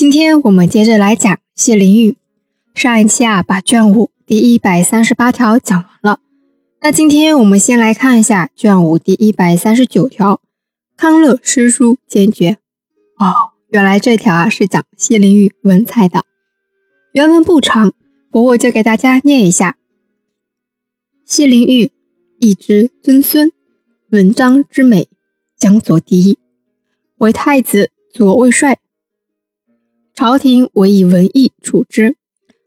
今天我们接着来讲谢灵运。上一期啊，把卷五第一百三十八条讲完了。那今天我们先来看一下卷五第一百三十九条：康乐诗书坚决。哦，原来这条啊是讲谢灵运文采的。原文不长，不过就给大家念一下：谢灵运，一之尊孙，文章之美，江左第一，为太子左卫帅。朝廷委以文艺处之，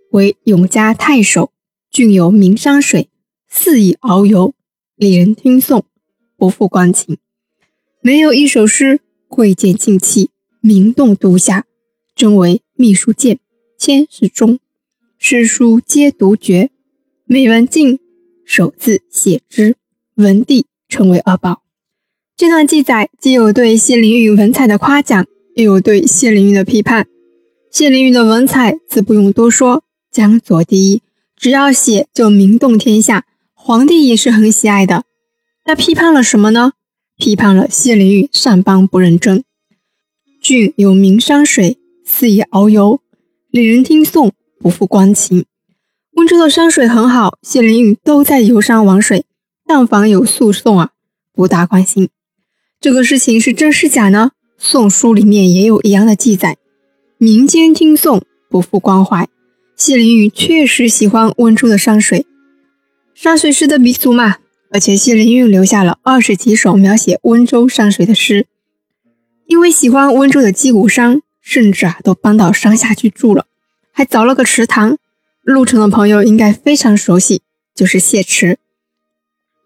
为永嘉太守。郡有名山水，肆意遨游，令人听颂，不复光情。没有一首诗贵贱尽弃，名动读下，真为秘书见，千世中。诗书皆独绝，每文尽，手字写之，文帝称为二宝。这段记载既有对谢灵运文采的夸奖，又有对谢灵运的批判。谢灵运的文采自不用多说，江左第一，只要写就名动天下，皇帝也是很喜爱的。那批判了什么呢？批判了谢灵运上邦不认真。郡有名山水，肆意遨游，令人听颂，不负光情。温州的山水很好，谢灵运都在游山玩水，但凡有诉讼啊，不大关心。这个事情是真是假呢？《宋书》里面也有一样的记载。民间听颂不负关怀，谢灵运确实喜欢温州的山水，山水诗的鼻祖嘛。而且谢灵运留下了二十几首描写温州山水的诗，因为喜欢温州的鸡骨山，甚至啊都搬到山下去住了，还凿了个池塘。路程的朋友应该非常熟悉，就是谢池。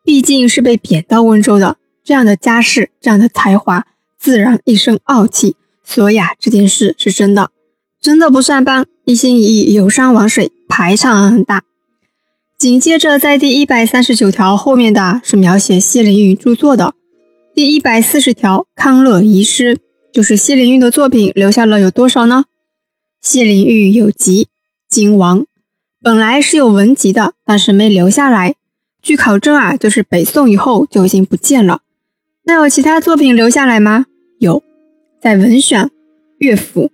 毕竟是被贬到温州的，这样的家世，这样的才华，自然一身傲气。所以啊，这件事是真的，真的不上班，一心一意游山玩水，排场很大。紧接着，在第一百三十九条后面的是描写谢灵运著作的。第一百四十条康乐遗失，就是谢灵运的作品留下了有多少呢？谢灵运有集《金王》，本来是有文集的，但是没留下来。据考证啊，就是北宋以后就已经不见了。那有其他作品留下来吗？有。在《文选》《乐府》《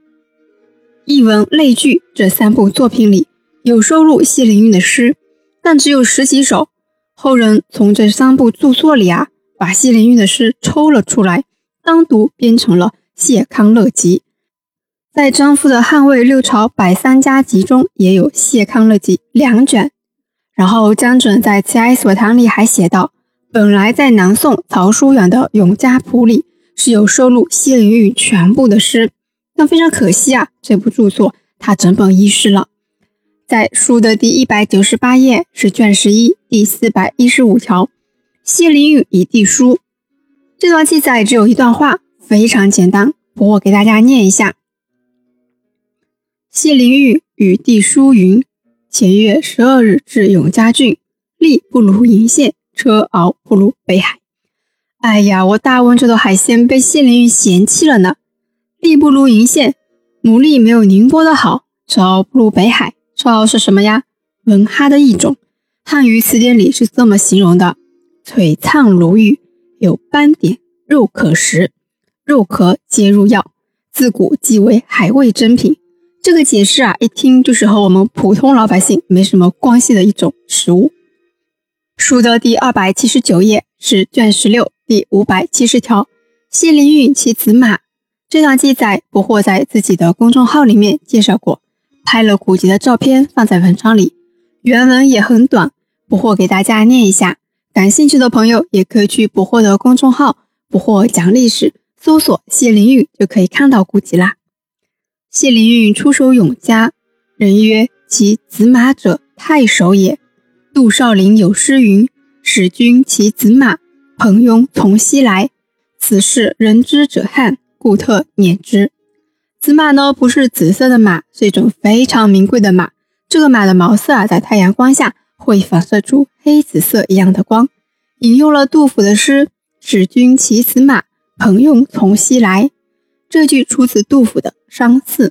艺文类聚》这三部作品里，有收录谢灵运的诗，但只有十几首。后人从这三部著作里啊，把谢灵运的诗抽了出来，单独编成了《谢康乐集》。在张夫的《汉魏六朝百三家集》中，也有《谢康乐集》两卷。然后江准在《齐哀所堂》里还写道：“本来在南宋曹叔远的《永嘉谱》里。”是有收录谢灵运全部的诗，但非常可惜啊，这部著作它整本遗失了。在书的第一百九十八页是卷十一第四百一十五条，谢灵运以弟书。这段记载只有一段话，非常简单，不过给大家念一下：谢灵运与弟书云：前月十二日至永嘉郡，力不如鄞县，车敖不如北海。哎呀，我大温州的海鲜被谢灵运嫌弃了呢。力不如鄞县，牡蛎没有宁波的好。车不如北海，车是什么呀？文哈的一种。汉语词典里是这么形容的：璀璨如玉，有斑点，肉可食，肉壳皆入药，自古即为海味珍品。这个解释啊，一听就是和我们普通老百姓没什么关系的一种食物。书的第二百七十九页是卷十六。第五百七十条，谢灵运骑子马。这段记载，不惑在自己的公众号里面介绍过，拍了古籍的照片放在文章里，原文也很短，不惑给大家念一下。感兴趣的朋友也可以去不惑的公众号“不惑讲历史”，搜索谢灵运就可以看到古籍啦。谢灵运出手永嘉，人曰：“其子马者，太守也。”杜少陵有诗云：“使君骑子马。”朋庸从西来，此事人知者罕，故特念之。此马呢，不是紫色的马，是一种非常名贵的马。这个马的毛色啊，在太阳光下会反射出黑紫色一样的光。引用了杜甫的诗：“使君骑此马，朋庸从西来。”这句出自杜甫的《伤次》。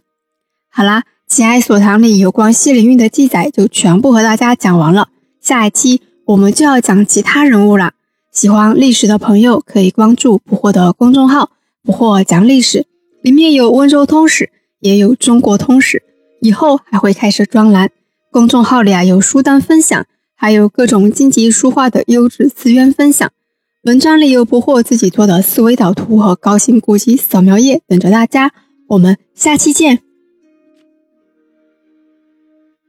好啦，齐哀所堂里有关谢灵运的记载就全部和大家讲完了。下一期我们就要讲其他人物了。喜欢历史的朋友可以关注“不惑”的公众号“不惑讲历史”，里面有温州通史，也有中国通史，以后还会开设专栏。公众号里啊有书单分享，还有各种荆棘书画的优质资源分享。文章里有不惑自己做的思维导图和高清国际扫描页等着大家。我们下期见。